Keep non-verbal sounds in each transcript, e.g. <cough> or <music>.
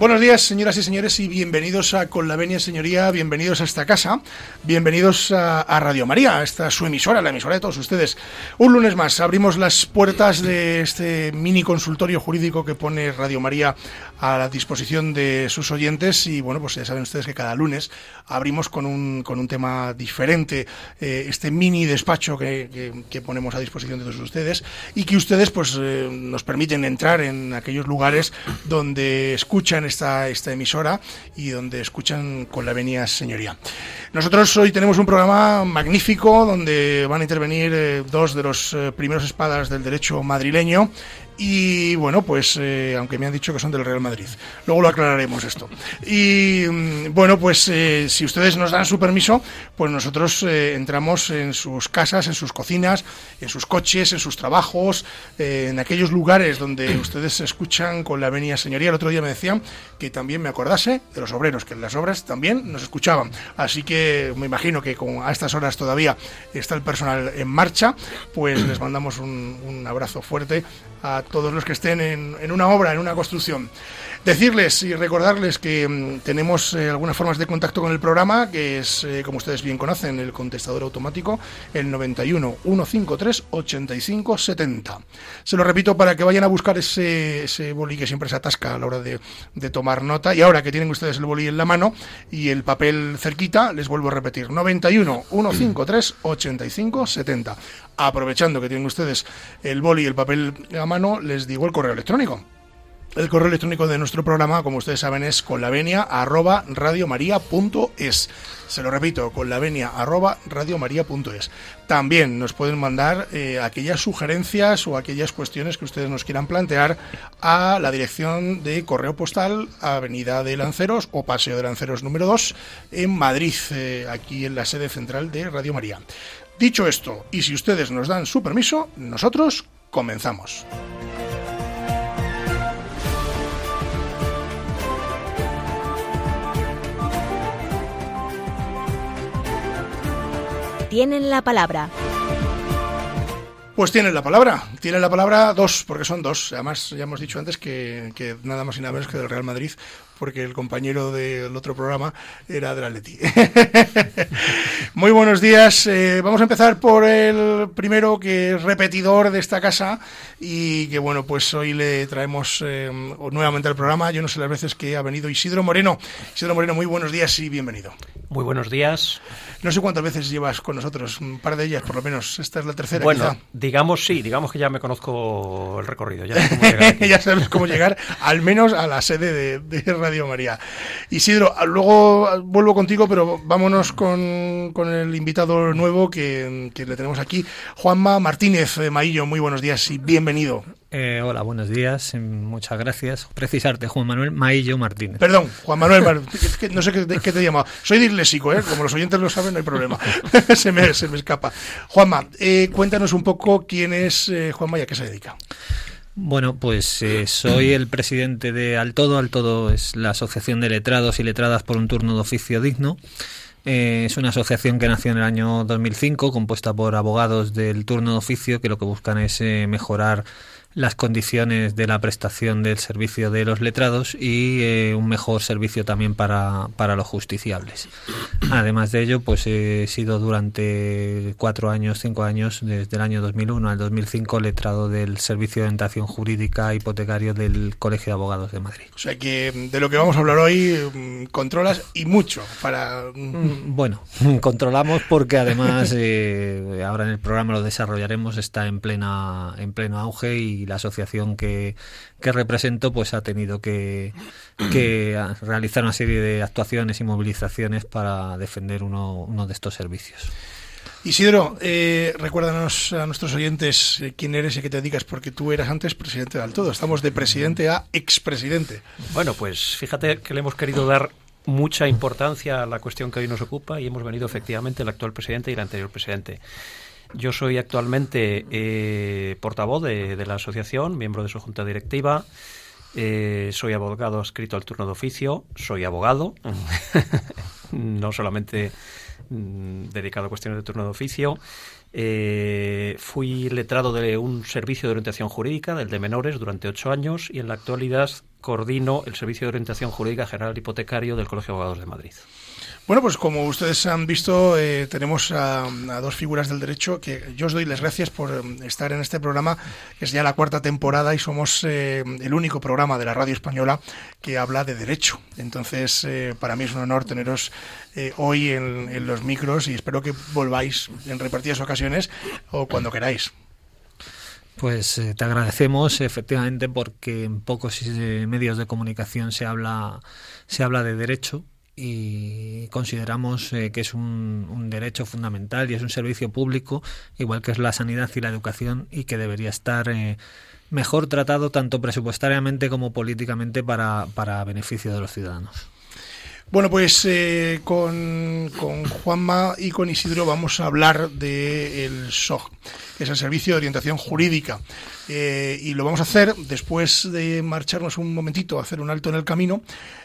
Buenos días, señoras y señores, y bienvenidos a Con la Venia Señoría, bienvenidos a esta casa, bienvenidos a, a, Radio María, esta su emisora, la emisora de todos ustedes. Un lunes más abrimos las puertas de este mini consultorio jurídico que pone Radio María a la disposición de sus oyentes. Y bueno, pues ya saben ustedes que cada lunes abrimos con un, con un tema diferente eh, este mini despacho que, que, que, ponemos a disposición de todos ustedes y que ustedes pues eh, nos permiten entrar en aquellos lugares donde escuchan esta, esta emisora y donde escuchan con la venia señoría. Nosotros hoy tenemos un programa magnífico donde van a intervenir eh, dos de los primeros espadas del derecho madrileño y bueno, pues eh, aunque me han dicho que son del Real Madrid, luego lo aclararemos esto. Y mm, bueno, pues eh, si ustedes nos dan su permiso, pues nosotros eh, entramos en sus casas, en sus cocinas, en sus coches, en sus trabajos, en aquellos lugares donde <clears throat> ustedes se escuchan con la venia señoría. El otro día me decían que también me acordase de los obreros, que en las obras también nos escuchaban. Así que me imagino que con, a estas horas todavía está el personal en marcha, pues les mandamos un, un abrazo fuerte a todos los que estén en, una obra, en una construcción. Decirles y recordarles que mmm, tenemos eh, algunas formas de contacto con el programa, que es, eh, como ustedes bien conocen, el contestador automático, el 91 153 85 70. Se lo repito para que vayan a buscar ese, ese boli que siempre se atasca a la hora de, de, tomar nota. Y ahora que tienen ustedes el boli en la mano y el papel cerquita, les vuelvo a repetir, 91 153 85 70 aprovechando que tienen ustedes el boli y el papel a mano, les digo el correo electrónico. El correo electrónico de nuestro programa, como ustedes saben, es conlavenia@radiomaria.es. Se lo repito, conlavenia@radiomaria.es. También nos pueden mandar eh, aquellas sugerencias o aquellas cuestiones que ustedes nos quieran plantear a la dirección de correo postal Avenida de Lanceros o Paseo de Lanceros número 2 en Madrid, eh, aquí en la sede central de Radio María. Dicho esto, y si ustedes nos dan su permiso, nosotros comenzamos. Tienen la palabra. Pues tienen la palabra, tienen la palabra dos, porque son dos. Además, ya hemos dicho antes que, que nada más y nada menos que del Real Madrid, porque el compañero del otro programa era del Atleti. <laughs> Muy buenos días. Eh, vamos a empezar por el primero, que es repetidor de esta casa y que, bueno, pues hoy le traemos eh, nuevamente al programa. Yo no sé las veces que ha venido Isidro Moreno. Isidro Moreno, muy buenos días y bienvenido. Muy buenos días. No sé cuántas veces llevas con nosotros, un par de ellas por lo menos. Esta es la tercera. Bueno, quizá. digamos sí, digamos que ya me conozco el recorrido. Ya, sé cómo llegar <laughs> ya sabes cómo llegar, al menos a la sede de, de Radio María. Isidro, luego vuelvo contigo, pero vámonos con, con el invitado nuevo que, que, le tenemos aquí, Juanma Martínez de Maillo. Muy buenos días y bienvenido. Eh, hola, buenos días, muchas gracias. Precisarte, Juan Manuel Maillo Martínez. Perdón, Juan Manuel, <laughs> no sé qué, qué te he llamado. Soy disléxico, ¿eh? como los oyentes lo saben, no hay problema. <laughs> <laughs> se, me, se, me, escapa. Juanma, eh, cuéntanos un poco quién es eh, Juanma y a qué se dedica. Bueno, pues eh, soy el presidente de Altodo. Altodo es la Asociación de Letrados y Letradas por un Turno de Oficio Digno. Eh, es una asociación que nació en el año 2005, compuesta por abogados del turno de oficio que lo que buscan es eh, mejorar las condiciones de la prestación del servicio de los letrados y eh, un mejor servicio también para, para, los justiciables. Además de ello, pues he sido durante cuatro años, cinco años, desde el año 2001 al 2005, letrado del Servicio de Orientación Jurídica Hipotecario del Colegio de Abogados de Madrid. O sea que de lo que vamos a hablar hoy controlas y mucho para... Bueno, <laughs> controlamos porque además eh, ahora en el programa lo desarrollaremos, está en, plena, en pleno auge y y la asociación que, que represento pues ha tenido que, que, realizar una serie de actuaciones y movilizaciones para defender uno, uno de estos servicios. Isidro, eh, recuérdanos a nuestros oyentes eh, quién eres y qué te dedicas, porque tú eras antes presidente de Altodo. Estamos de presidente a expresidente. Bueno, pues fíjate que le hemos querido dar mucha importancia a la cuestión que hoy nos ocupa y hemos venido efectivamente el actual presidente y el anterior presidente. Yo soy actualmente eh, portavoz de, la asociación, miembro de su junta directiva Eh, soy abogado escrito al turno de oficio, soy abogado, <laughs> no solamente mm, dedicado a cuestiones de turno de oficio. Eh, fui letrado de un servicio de orientación jurídica, del de menores, durante ocho años y en la actualidad coordino el servicio de orientación jurídica general hipotecario del Colegio de Abogados de Madrid. Bueno, pues como ustedes han visto, eh, tenemos a, dos figuras del derecho que yo os doy las gracias por eh, estar en este programa, que es ya la cuarta temporada y somos eh, el único programa de la radio española que habla de derecho. Entonces, para mí es un honor teneros hoy en, los micros y espero que volváis en repartidas ocasiones o cuando queráis. Pues te agradecemos efectivamente porque en pocos medios de comunicación se habla se habla de derecho y consideramos eh, que es un, derecho fundamental y es un servicio público, igual que es la sanidad y la educación, y que debería estar eh, mejor tratado tanto presupuestariamente como políticamente para, para beneficio de los ciudadanos. Bueno, pues eh, con, con, Juanma y con Isidro vamos a hablar del de SOG, es el Servicio de Orientación Jurídica. y lo vamos a hacer después de marcharnos un momentito, hacer un alto en el camino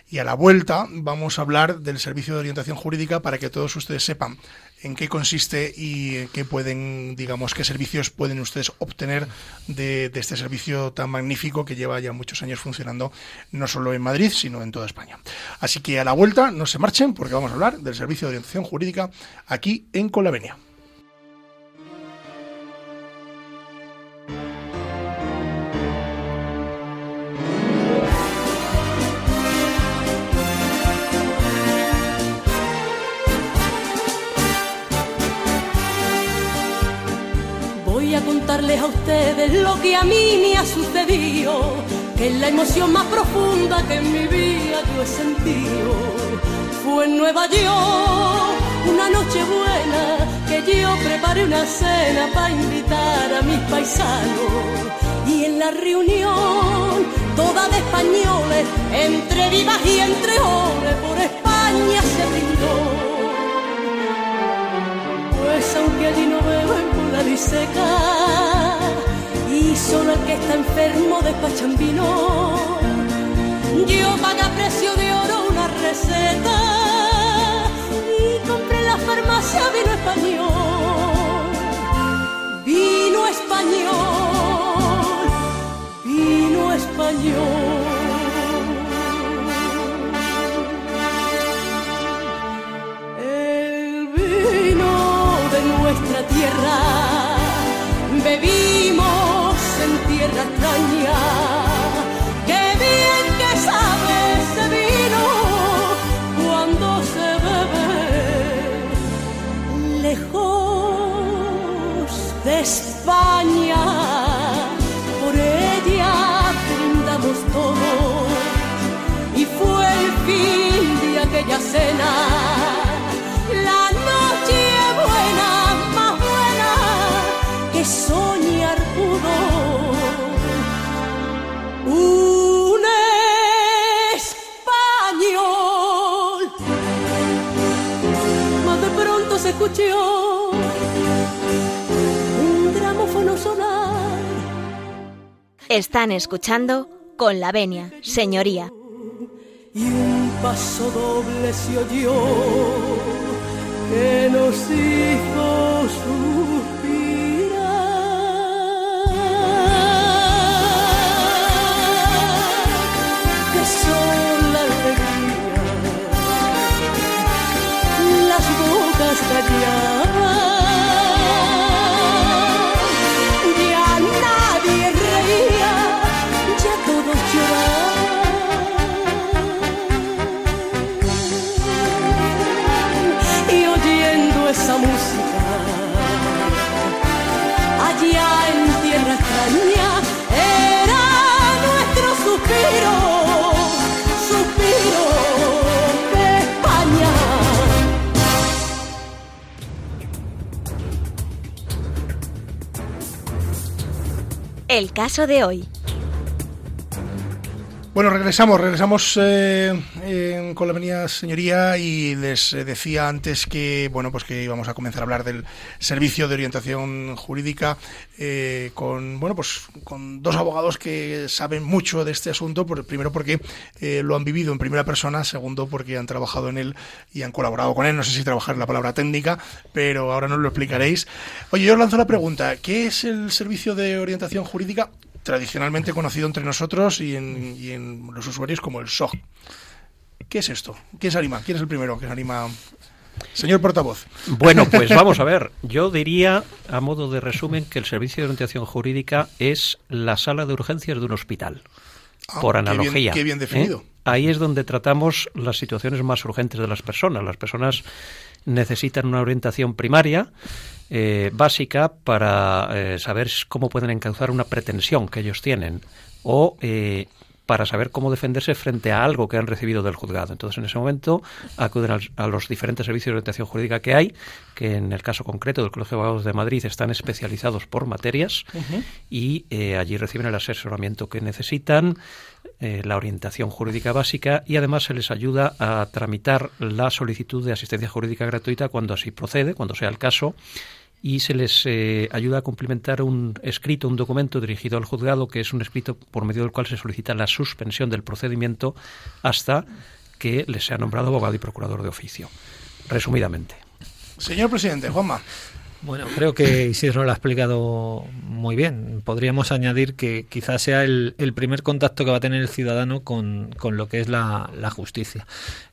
y a la vuelta vamos a hablar del servicio de orientación jurídica para que todos ustedes sepan en qué consiste y qué pueden, digamos, qué servicios pueden ustedes obtener de, de, este servicio tan magnífico que lleva ya muchos años funcionando no solo en Madrid, sino en toda España. Así que a la vuelta no se marchen porque vamos a hablar del servicio de orientación jurídica aquí en Colavenia. Contarles a ustedes lo que a mí me ha sucedido, que es la emoción más profunda que en mi vida yo he sentido. Fue en Nueva York, una noche buena, que yo preparé una cena para invitar a mis paisanos. Y en la reunión, toda de españoles, entre vivas y entre hombres, por España se brindó pues aunque allí no la diseca y solo el que está enfermo despachan vino, yo pagué precio de oro una receta y compré en la farmacia vino español, vino español, vino español. Están escuchando con la venia, señoría. Y un paso doble se oyó que nos hizo su El caso de hoy. Bueno, regresamos, regresamos eh, con la venida señoría y les decía antes que bueno pues que íbamos a comenzar a hablar del servicio de orientación jurídica eh, con bueno pues con dos abogados que saben mucho de este asunto. Por, primero porque eh, lo han vivido en primera persona, segundo porque han trabajado en él y han colaborado con él. No sé si trabajar en la palabra técnica, pero ahora nos lo explicaréis. Oye, yo os lanzo la pregunta: ¿qué es el servicio de orientación jurídica? Tradicionalmente conocido entre nosotros y en, los usuarios como el SOG. ¿Qué es esto? ¿Quién se anima? ¿Quién es el primero que se anima? Señor portavoz. Bueno, pues vamos a ver. Yo diría, a modo de resumen, que el servicio de orientación jurídica es la sala de urgencias de un hospital. Ah, por analogía. Qué bien, definido. ¿eh? Ahí es donde tratamos las situaciones más urgentes de las personas. Las personas necesitan una orientación primaria eh, básica para eh, saber cómo pueden encauzar una pretensión que ellos tienen o eh, para saber cómo defenderse frente a algo que han recibido del juzgado. Entonces, en ese momento acuden a los diferentes servicios de orientación jurídica que hay, que en el caso concreto del Colegio de Abogados de Madrid están especializados por materias y allí reciben el asesoramiento que necesitan, la orientación jurídica básica y además se les ayuda a tramitar la solicitud de asistencia jurídica gratuita cuando así procede, cuando sea el caso y se les eh, ayuda a cumplimentar un escrito, un documento dirigido al juzgado, que es un escrito por medio del cual se solicita la suspensión del procedimiento hasta que les sea nombrado abogado y procurador de oficio. Resumidamente. Señor presidente, Juanma. Bueno, creo que Isidro lo ha explicado muy bien. Podríamos añadir que quizás sea el, primer contacto que va a tener el ciudadano con, lo que es la, la, justicia.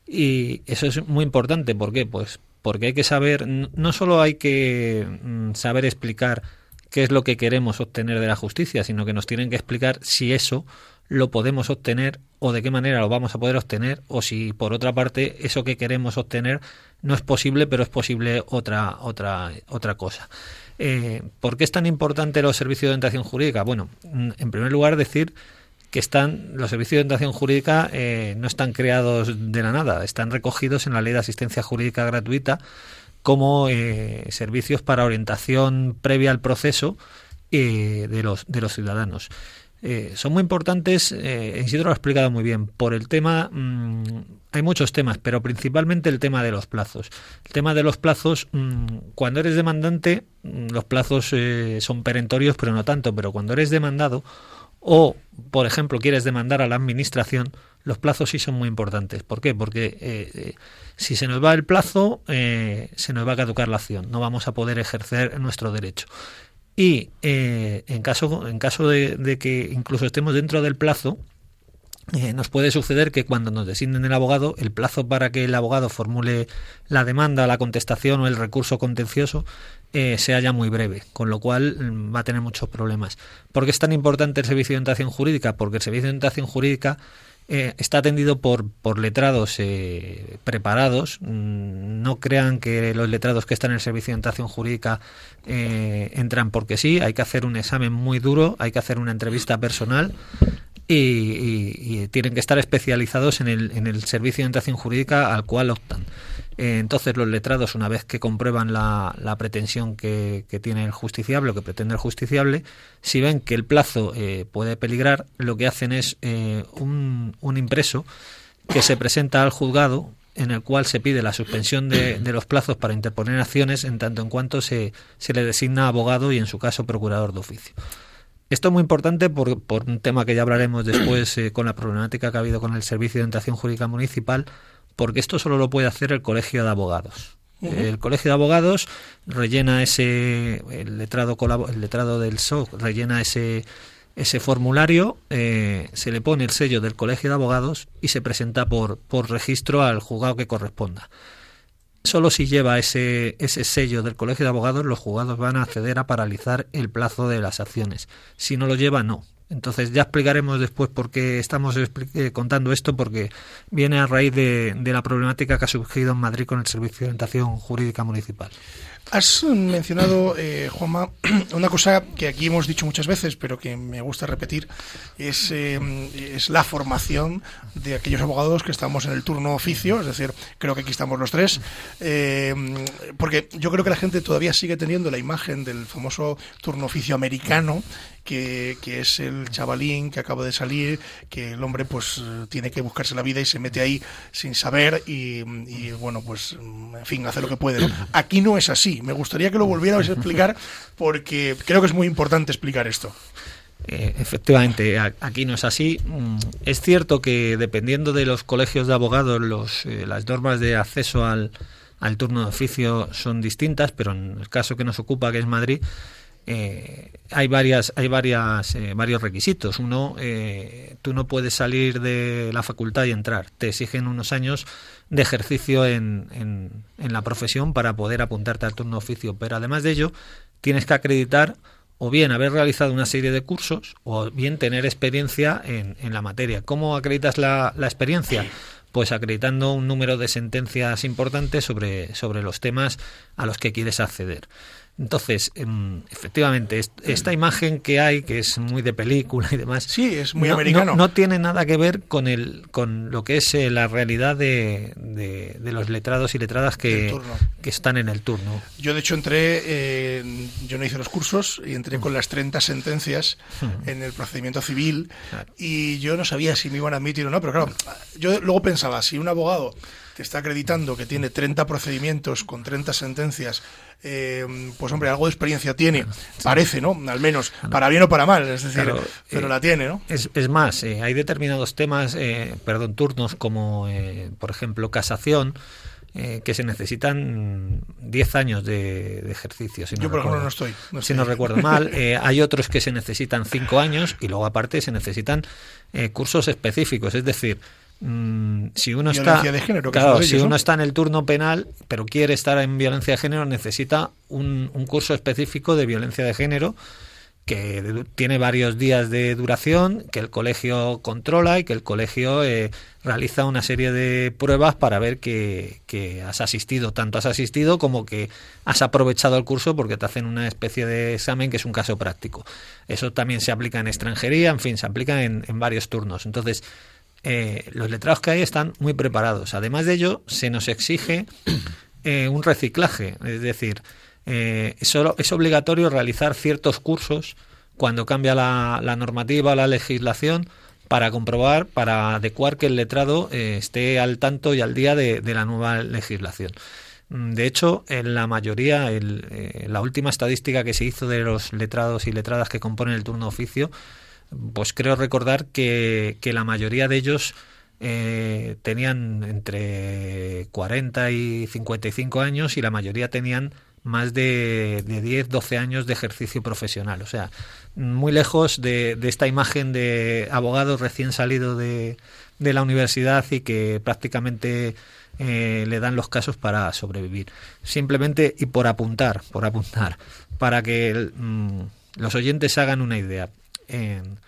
Y eso es muy importante. ¿Por qué? Pues porque hay que saber, no solo hay que mm, saber explicar qué es lo que queremos obtener de la justicia, sino que nos tienen que explicar si eso lo podemos obtener o de qué manera lo vamos a poder obtener o si por otra parte eso que queremos obtener no es posible pero es posible otra otra otra cosa. Eh, ¿Por qué es tan importante los servicios de orientación jurídica? Bueno, mm, en primer lugar decir que están, los servicios de orientación jurídica eh, no están creados de la nada, están recogidos en la Ley de Asistencia Jurídica Gratuita como eh, servicios para orientación previa al proceso eh, de, los, de los ciudadanos. son muy importantes, Isidro lo ha explicado muy bien, por el tema, mm, hay muchos temas, pero principalmente el tema de los plazos. El tema de los plazos, mm, cuando eres demandante, mm, los plazos son perentorios, pero no tanto, pero cuando eres demandado, o, por ejemplo, quieres demandar a la administración, los plazos sí son muy importantes. ¿Por qué? Porque eh, eh, si se nos va el plazo, eh, se nos va a caducar la acción, no vamos a poder ejercer nuestro derecho. Y en caso, en caso de, que incluso estemos dentro del plazo, nos puede suceder que cuando nos designen el abogado, el plazo para que el abogado formule la demanda, la contestación o el recurso contencioso eh, sea ya muy breve, con lo cual mm, va a tener muchos problemas. ¿Por qué es tan importante el servicio de orientación jurídica? Porque el servicio de orientación jurídica eh, está atendido por, por letrados eh, preparados. Mm, no crean que los letrados que están en el servicio de orientación jurídica entran porque sí. Hay que hacer un examen muy duro, hay que hacer una entrevista personal y, tienen que estar especializados en el, en el servicio de orientación jurídica al cual optan. Eh, entonces los letrados, una vez que comprueban la, pretensión que, tiene el justiciable o que pretende el justiciable, si ven que el plazo eh, puede peligrar, lo que hacen es eh, un, impreso que se presenta al juzgado en el cual se pide la suspensión de, los plazos para interponer acciones en tanto en cuanto se, se le designa abogado y en su caso procurador de oficio. Esto es muy importante por, por un tema que ya hablaremos después con la problemática que ha habido con el Servicio de Orientación Jurídica Municipal, porque esto solo lo puede hacer el Colegio de Abogados. El Colegio de Abogados rellena ese, el letrado, el letrado del SOC rellena ese, ese formulario, eh, se le pone el sello del Colegio de Abogados y se presenta por, por registro al juzgado que corresponda. Solo si lleva ese, ese sello del Colegio de Abogados, los juzgados van a acceder a paralizar el plazo de las acciones. Si no lo lleva, no. Entonces ya explicaremos después por qué estamos eh, contando esto, porque viene a raíz de, de, la problemática que ha surgido en Madrid con el Servicio de Orientación Jurídica Municipal. Has mencionado, eh, Juanma, <clears throat> una cosa que aquí hemos dicho muchas veces, pero que me gusta repetir, es, eh, es la formación de aquellos abogados que estamos en el turno oficio, es decir, creo que aquí estamos los tres, eh, porque yo creo que la gente todavía sigue teniendo la imagen del famoso turno oficio americano que, que, es el chavalín que acaba de salir, que el hombre pues tiene que buscarse la vida y se mete ahí sin saber y, y bueno, pues en fin, hace lo que puede. <clears throat> Aquí no es así. Me gustaría que lo volvieras a explicar porque creo que es muy importante explicar esto. Eh, efectivamente, aquí no es así. Mm, es cierto que dependiendo de los colegios de abogados, los, eh, las normas de acceso al, al, turno de oficio son distintas, pero en el caso que nos ocupa, que es Madrid, eh, hay varias, hay varias, varios requisitos. Uno, tú no puedes salir de la facultad y entrar. Te exigen unos años de ejercicio en, en, en la profesión para poder apuntarte al turno oficio. Pero además de ello, tienes que acreditar o bien haber realizado una serie de cursos o bien tener experiencia en, en la materia. ¿Cómo acreditas la, la, experiencia? Pues acreditando un número de sentencias importantes sobre, sobre los temas a los que quieres acceder. Entonces, em, efectivamente, esta imagen que hay, que es muy de película y demás, sí, es muy americano. No, tiene nada que ver con el, con lo que es eh, la realidad de, de, los letrados y letradas que, que, están en el turno. Yo, de hecho, entré, eh, yo no hice los cursos y entré con las 30 sentencias en el procedimiento civil y yo no sabía si me iban a admitir o no, pero claro, yo luego pensaba, si un abogado te está acreditando que tiene 30 procedimientos con 30 sentencias, eh, pues hombre, algo de experiencia tiene, parece, ¿no? Al menos, para bien o para mal, es decir, pero la tiene, ¿no? Es, es más, eh, hay determinados temas, eh, perdón, turnos como, por ejemplo, casación, que se necesitan 10 años de, ejercicio. Si Yo, por ejemplo, no estoy. si no recuerdo mal. <laughs> hay otros que se necesitan 5 años y luego, aparte, se necesitan cursos específicos. Es decir, Mm, si uno está claro, si uno está en el turno penal pero quiere estar en violencia de género necesita un, curso específico de violencia de género que tiene varios días de duración que el colegio controla y que el colegio eh, realiza una serie de pruebas para ver que, que, has asistido tanto has asistido como que has aprovechado el curso porque te hacen una especie de examen que es un caso práctico. Eso también se aplica en extranjería en fin se aplica en, en varios turnos. Entonces eh, los letrados que hay están muy preparados. Además de ello, se nos exige <clears throat> eh, un reciclaje, es decir, eh, solo, es obligatorio realizar ciertos cursos cuando cambia la, normativa la legislación para comprobar, para adecuar que el letrado esté al tanto y al día de, la nueva legislación. Mm, de hecho, en la mayoría, la última estadística que se hizo de los letrados y letradas que componen el turno de oficio, pues creo recordar que, la mayoría de ellos eh, tenían entre 40 y 55 años y la mayoría tenían más de, de 10, 12 años de ejercicio profesional. O sea, muy lejos de, esta imagen de abogado recién salido de, de la universidad y que prácticamente eh, le dan los casos para sobrevivir. Simplemente y por apuntar, por apuntar, para que mm, los oyentes hagan una idea en,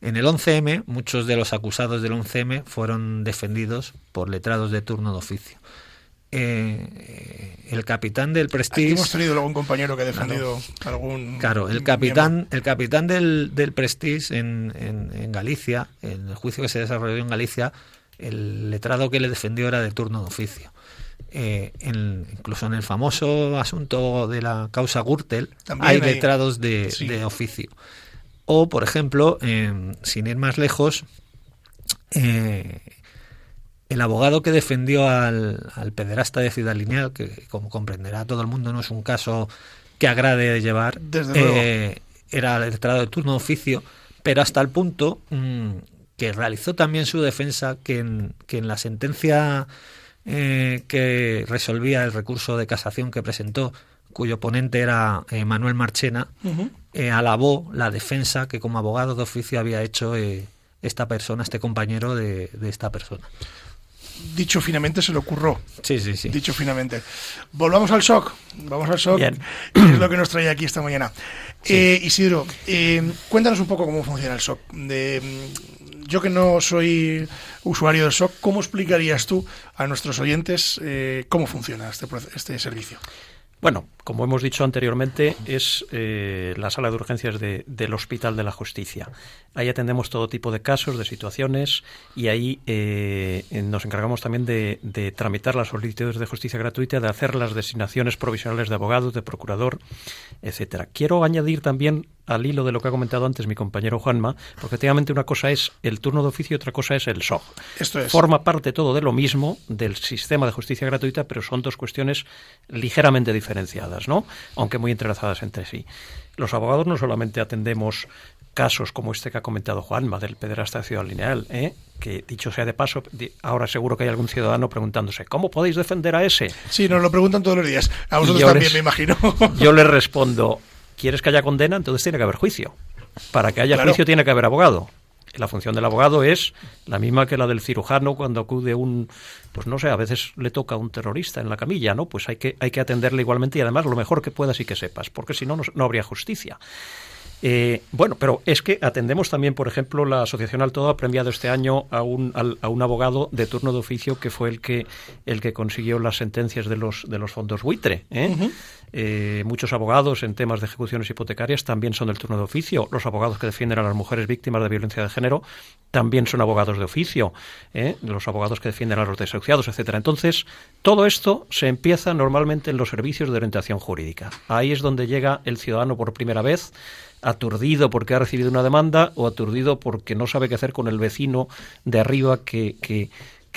el 11M, muchos de los acusados del 11M fueron defendidos por letrados de turno de oficio. Eh, el capitán del Prestige. hemos tenido algún compañero que ha defendido algún. Claro, el capitán, el capitán del, del Prestige en, en, Galicia, en el juicio que se desarrolló en Galicia, el letrado que le defendió era de turno de oficio. Eh, incluso en el famoso asunto de la causa Gürtel, hay, letrados de, de oficio. O, por ejemplo, sin ir más lejos, eh, el abogado que defendió al, pederasta de Ciudad Lineal, que como comprenderá todo el mundo no es un caso que agrade de llevar, eh, era letrado de turno de oficio, pero hasta el punto mm, que realizó también su defensa que en, que en la sentencia eh, que resolvía el recurso de casación que presentó cuyo ponente era eh, Manuel Marchena, eh, alabó la defensa que como abogado de oficio había hecho eh, esta persona, este compañero de, esta persona. Dicho finamente se le ocurrió. Sí, sí, sí. Dicho finamente. Volvamos al shock. Vamos al shock. es lo que nos trae aquí esta mañana. Isidro, cuéntanos un poco cómo funciona el shock. De, mm, yo que no soy usuario del shock, ¿cómo explicarías tú a nuestros oyentes cómo funciona este, este servicio? Bueno, como hemos dicho anteriormente, es eh, la sala de urgencias del Hospital de la Justicia. Ahí atendemos todo tipo de casos, de situaciones, y ahí eh, nos encargamos también de, de, tramitar las solicitudes de justicia gratuita, de hacer las designaciones provisionales de abogado, de procurador, etcétera. Quiero añadir también al hilo de lo que ha comentado antes mi compañero Juanma, porque efectivamente una cosa es el turno de oficio y otra cosa es el SOG. Esto es. Forma parte todo de lo mismo, del sistema de justicia gratuita, pero son dos cuestiones ligeramente diferenciadas, ¿no? Aunque muy entrelazadas entre sí. Los abogados no solamente atendemos casos como este que ha comentado Juanma del pederasta de Ciudad Lineal, ¿eh? que dicho sea de paso, ahora seguro que hay algún ciudadano preguntándose, ¿cómo podéis defender a ese? Sí, nos lo preguntan todos los días. A vosotros también, me imagino. Yo les respondo, ¿Quieres que haya condena? Entonces tiene que haber juicio. Para que haya juicio tiene que haber abogado. La función del abogado es la misma que la del cirujano cuando acude un, pues no sé, a veces le toca a un terrorista en la camilla, ¿no? Pues hay que, hay que atenderle igualmente y además lo mejor que puedas y que sepas, porque si no, no habría justicia. Eh, bueno, pero es que atendemos también, por ejemplo, la Asociación Altodo ha premiado este año a un, a, un abogado de turno de oficio que fue el que, el que consiguió las sentencias de los, de los fondos buitre. ¿eh? Eh, muchos abogados en temas de ejecuciones hipotecarias también son del turno de oficio. Los abogados que defienden a las mujeres víctimas de violencia de género también son abogados de oficio. Los abogados que defienden a los desahuciados, etcétera. Entonces, todo esto se empieza normalmente en los servicios de orientación jurídica. Ahí es donde llega el ciudadano por primera vez aturdido porque ha recibido una demanda o aturdido porque no sabe qué hacer con el vecino de arriba que, que,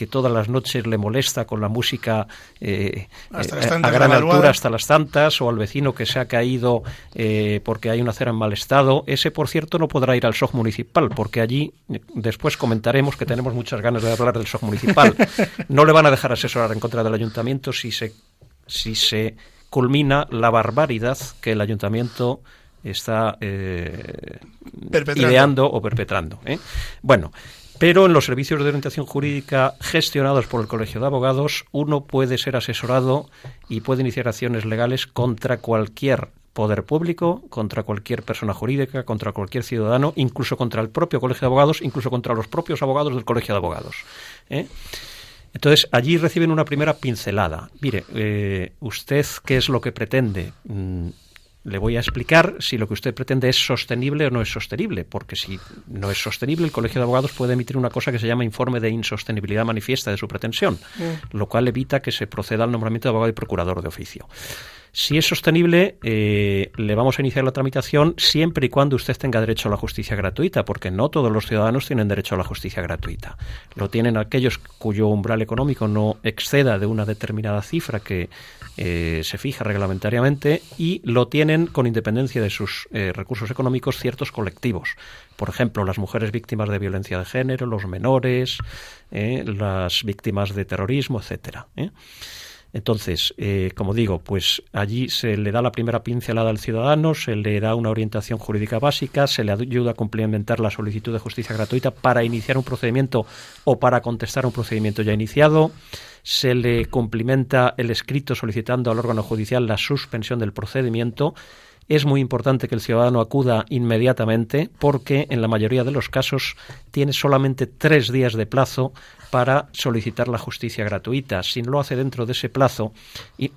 todas las noches le molesta con la música eh, eh, a gran altura hasta las tantas, o al vecino que se ha caído eh, porque hay una acera en mal estado. Ese, por cierto, no podrá ir al SOG municipal, porque allí después comentaremos que tenemos muchas ganas de hablar del SOG municipal. No le van a dejar asesorar en contra del ayuntamiento si se, si se culmina la barbaridad que el ayuntamiento está eh, ideando o perpetrando. ¿eh? Bueno, pero en los servicios de orientación jurídica gestionados por el Colegio de Abogados, uno puede ser asesorado y puede iniciar acciones legales contra cualquier poder público, contra cualquier persona jurídica, contra cualquier ciudadano, incluso contra el propio Colegio de Abogados, incluso contra los propios abogados del Colegio de Abogados. ¿eh? Entonces, allí reciben una primera pincelada. Mire, eh, ¿usted qué es lo que pretende? Le voy a explicar si lo que usted pretende es sostenible o no es sostenible, porque si no es sostenible, el Colegio de Abogados puede emitir una cosa que se llama informe de insostenibilidad manifiesta de su pretensión, mm. lo cual evita que se proceda al nombramiento de abogado y procurador de oficio. Si es sostenible, eh, le vamos a iniciar la tramitación siempre y cuando usted tenga derecho a la justicia gratuita, porque no todos los ciudadanos tienen derecho a la justicia gratuita. Lo tienen aquellos cuyo umbral económico no exceda de una determinada cifra que eh, se fija reglamentariamente y lo tienen con independencia de sus eh, recursos económicos ciertos colectivos. Por ejemplo, las mujeres víctimas de violencia de género, los menores, las víctimas de terrorismo, etcétera. Entonces, eh, como digo, pues allí se le da la primera pincelada al ciudadano, se le da una orientación jurídica básica, se le ayuda a complementar la solicitud de justicia gratuita para iniciar un procedimiento o para contestar un procedimiento ya iniciado, se le cumplimenta el escrito solicitando al órgano judicial la suspensión del procedimiento es muy importante que el ciudadano acuda inmediatamente porque en la mayoría de los casos tiene solamente tres días de plazo para solicitar la justicia gratuita. Si no lo hace dentro de ese plazo y,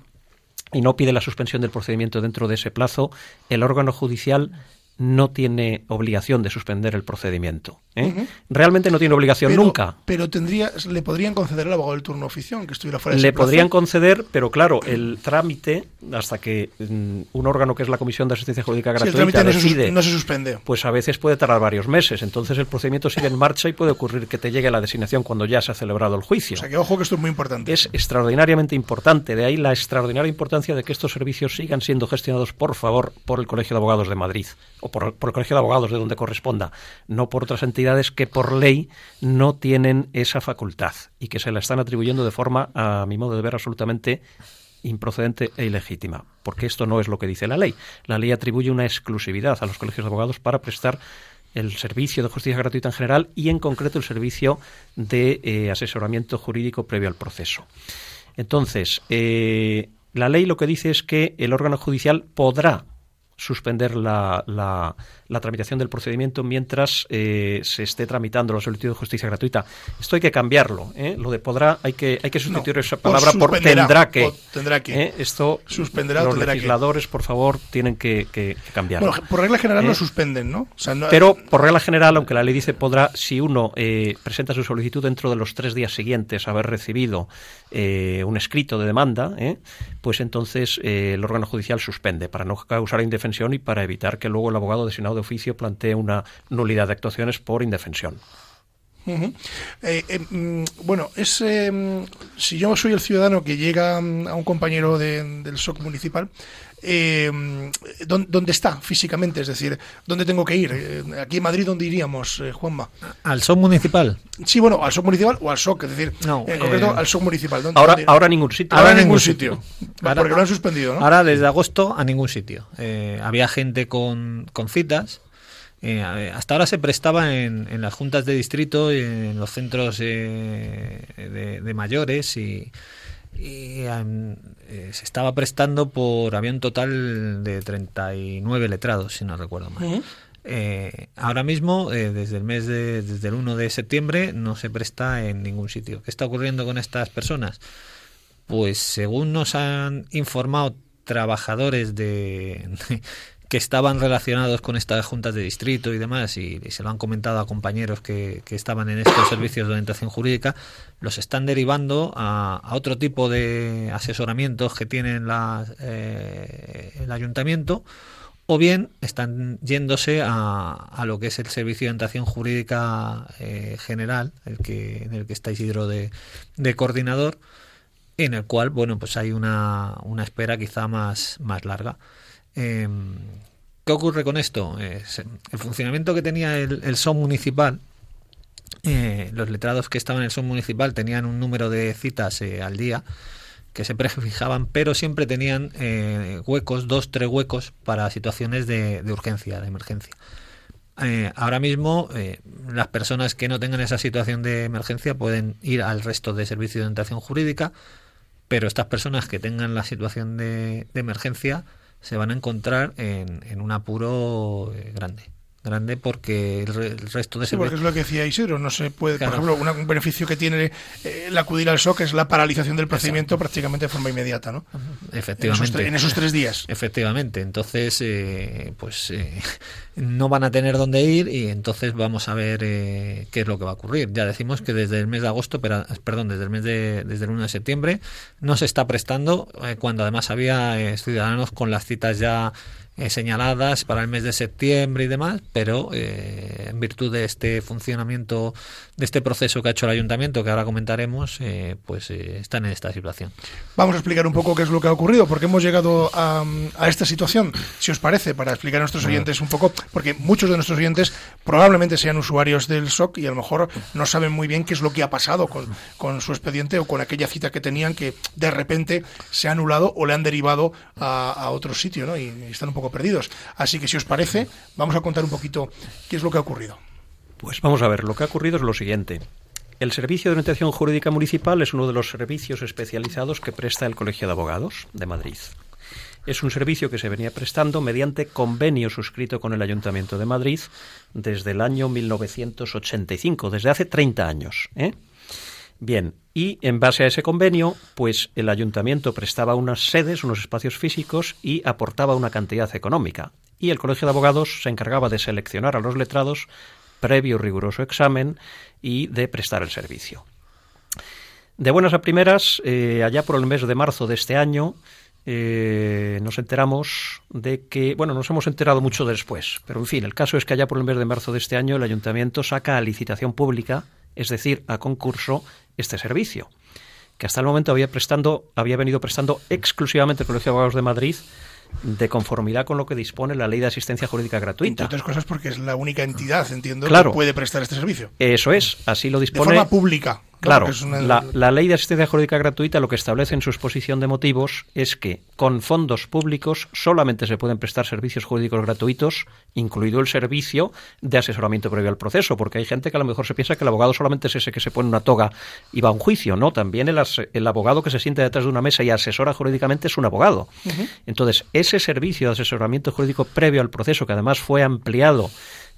y no pide la suspensión del procedimiento dentro de ese plazo, el órgano judicial no tiene obligación de suspender el procedimiento. ¿eh? Realmente no tiene obligación nunca. Pero tendría, le podrían conceder el abogado del turno oficio, que estuviera fuera de Le podrían conceder, pero claro, el trámite, hasta que mm, un órgano que es la Comisión de Asistencia Jurídica Gratuita no decide, no se suspende. Pues a veces puede tardar varios meses. Entonces el procedimiento sigue en marcha y puede ocurrir que te llegue la designación cuando ya se ha celebrado el juicio. O sea que ojo que esto es muy importante. Es extraordinariamente importante. De ahí la extraordinaria importancia de que estos servicios sigan siendo gestionados, por favor, por el Colegio de Abogados de Madrid o por, el Colegio de Abogados de donde corresponda, no por otras entidades que por ley no tienen esa facultad y que se la están atribuyendo de forma, a mi modo de ver, absolutamente improcedente e ilegítima, porque esto no es lo que dice la ley. La ley atribuye una exclusividad a los colegios de abogados para prestar el servicio de justicia gratuita en general y en concreto el servicio de eh, asesoramiento jurídico previo al proceso. Entonces, eh, la ley lo que dice es que el órgano judicial podrá suspender la, la, la tramitación del procedimiento mientras eh, se esté tramitando la solicitud de justicia gratuita. Esto hay que cambiarlo. ¿eh? Lo de podrá, hay que, hay que sustituir No, esa palabra por, tendrá que. tendrá que. ¿eh? Esto Suspenderá los tendrá que. legisladores, por favor, tienen que, que- que cambiarlo. Bueno, por regla general ¿Eh? lo suspenden, ¿no? O sea, no- Pero, por regla general, aunque la ley dice podrá, si uno eh, presenta su solicitud dentro de los tres días siguientes a haber recibido eh, un escrito de demanda, ¿eh? pues entonces eh, el órgano judicial suspende para no causar indefensión y para evitar que luego el abogado designado de oficio plantee una nulidad de actuaciones por indefensión. Eh, eh, mm, bueno, es, mm, si yo soy el ciudadano que llega mm, a un compañero de- del SOC municipal, eh, ¿dónde, dónde está físicamente? Es decir, ¿dónde tengo que ir? Eh, aquí en Madrid, ¿dónde iríamos, eh, Juanma? Al SOC municipal. Sí, bueno, al SOC municipal o al SOC, es decir, No, en concreto eh, al SOC municipal. ¿Dónde- Ahora, dónde? ahora ningún sitio. Ahora ahora en ningún sitio. Ahora- porque lo han suspendido, ¿no? Ahora, desde agosto, a ningún sitio. Eh, había gente con, con citas. Eh, hasta ahora se prestaba en, en las juntas de distrito y en los centros eh, de, de mayores y, y, am, eh, se estaba prestando por... Había un total de 39 letrados, si no recuerdo mal. Eh, ahora mismo, eh, desde el mes de, desde el 1 de septiembre, no se presta en ningún sitio. ¿Qué está ocurriendo con estas personas? Pues según nos han informado trabajadores de, que estaban relacionados con estas juntas de distrito y demás, y, y se lo han comentado a compañeros que, que estaban en estos servicios de orientación jurídica, los están derivando a, otro tipo de asesoramientos que tienen las, eh, el ayuntamiento o bien están yéndose a, a lo que es el servicio de orientación jurídica eh, general, el que, en el que está Isidro de, de coordinador, en el cual, bueno, pues hay una, una espera quizá más, más larga. Eh, ¿Qué ocurre con esto? Eh, el funcionamiento que tenía el, el SOM municipal, eh, los letrados que estaban en el SOM municipal tenían un número de citas eh, al día que se <laughs> prefijaban, pero siempre tenían huecos, dos, tres huecos para situaciones de, urgencia, de emergencia. Ahora mismo, las personas que no tengan esa situación de emergencia pueden ir al resto de servicios de orientación jurídica, pero estas personas que tengan la situación de emergencia se van a encontrar en, en un apuro eh, grande. Grande porque el, re- el resto de Sí, porque es lo que decía Isidro, no se puede, Claro. por ejemplo, un beneficio que tiene eh, el acudir al SOC es la paralización del procedimiento prácticamente de forma inmediata, ¿no? En esos, Efectivamente. en esos tres días. <laughs> Efectivamente, entonces eh, pues eh, <laughs> no van a tener dónde ir y entonces vamos a ver eh, qué es lo que va a ocurrir. Ya decimos que desde el mes de agosto, pero, perdón, desde el mes de desde el 1 de septiembre no se está prestando eh, cuando además había eh, ciudadanos con las citas ya eh, señaladas para el mes de septiembre y demás, pero eh, en virtud de este funcionamiento, de este proceso que ha hecho el ayuntamiento, que ahora comentaremos, eh, pues están en esta situación. Vamos a explicar un poco qué es lo que ha ocurrido, porque hemos llegado a, a esta situación, si os parece, para explicar a nuestros oyentes un poco, porque muchos de nuestros oyentes probablemente sean usuarios del SOC y a lo mejor no saben muy bien qué es lo que ha pasado con, con su expediente o con aquella cita que tenían que de repente se ha anulado o le han derivado a, a otro sitio, ¿no? Y, y están un poco perdidos. Así que si os parece, vamos a contar un poquito qué es lo que ha ocurrido. Pues vamos a ver, lo que ha ocurrido es lo siguiente. El Servicio de Orientación Jurídica Municipal es uno de los servicios especializados que presta el Colegio de Abogados de Madrid. Es un servicio que se venía prestando mediante convenio suscrito con el Ayuntamiento de Madrid desde el año 1985, desde hace 30 años. ¿eh? Bien, y en base a ese convenio, pues el ayuntamiento prestaba unas sedes, unos espacios físicos y aportaba una cantidad económica. Y el Colegio de Abogados se encargaba de seleccionar a los letrados previo riguroso examen y de prestar el servicio. De buenas a primeras, eh, allá por el mes de marzo de este año, eh, nos enteramos de que, bueno, nos hemos enterado mucho después, pero en fin, el caso es que allá por el mes de marzo de este año el ayuntamiento saca a licitación pública, es decir, a concurso, este servicio, que hasta el momento había, prestando, había venido prestando exclusivamente el Colegio de Abogados de Madrid de conformidad con lo que dispone la Ley de Asistencia Jurídica Entre Gratuita. otras cosas porque es la única entidad, entiendo, Claro. que puede prestar este servicio. Eso es, así lo De dispone. forma pública, Claro, la, ley de asistencia jurídica gratuita lo que establece en su exposición de motivos es que con fondos públicos solamente se pueden prestar servicios jurídicos gratuitos, incluido el servicio de asesoramiento previo al proceso, porque hay gente que a lo mejor se piensa que el abogado solamente es ese que se pone una toga y va a un juicio, ¿no? También el, el abogado que se siente detrás de una mesa y asesora jurídicamente es un abogado. Entonces, ese servicio de asesoramiento jurídico previo al proceso, que además fue ampliado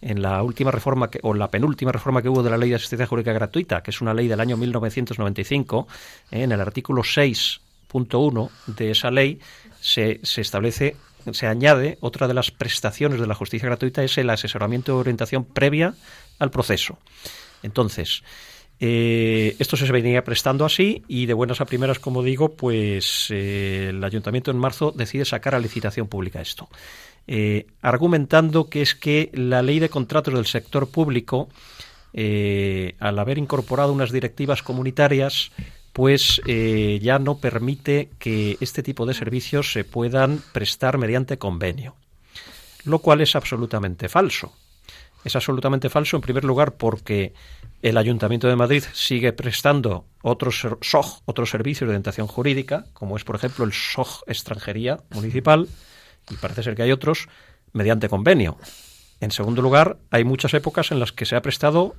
en la última reforma que, o la penúltima reforma que hubo de la Ley de Asistencia Jurídica Gratuita, que es una ley del año 1995, eh, en el artículo 6.1 de esa ley se, se establece se añade otra de las prestaciones de la justicia gratuita es el asesoramiento de orientación previa al proceso. Entonces, eh, esto se venía prestando así y de buenas a primeras, como digo, pues eh, el ayuntamiento en marzo decide sacar a licitación pública esto. Eh, argumentando que es que la ley de contratos del sector público, eh, al haber incorporado unas directivas comunitarias, pues eh, ya no permite que este tipo de servicios se puedan prestar mediante convenio, lo cual es absolutamente falso. Es absolutamente falso, en primer lugar, porque el Ayuntamiento de Madrid sigue prestando otros SOG, otros servicios de orientación jurídica, como es, por ejemplo, el SOG Extranjería Municipal, y parece ser que hay otros, mediante convenio. En segundo lugar, hay muchas épocas en las que se ha prestado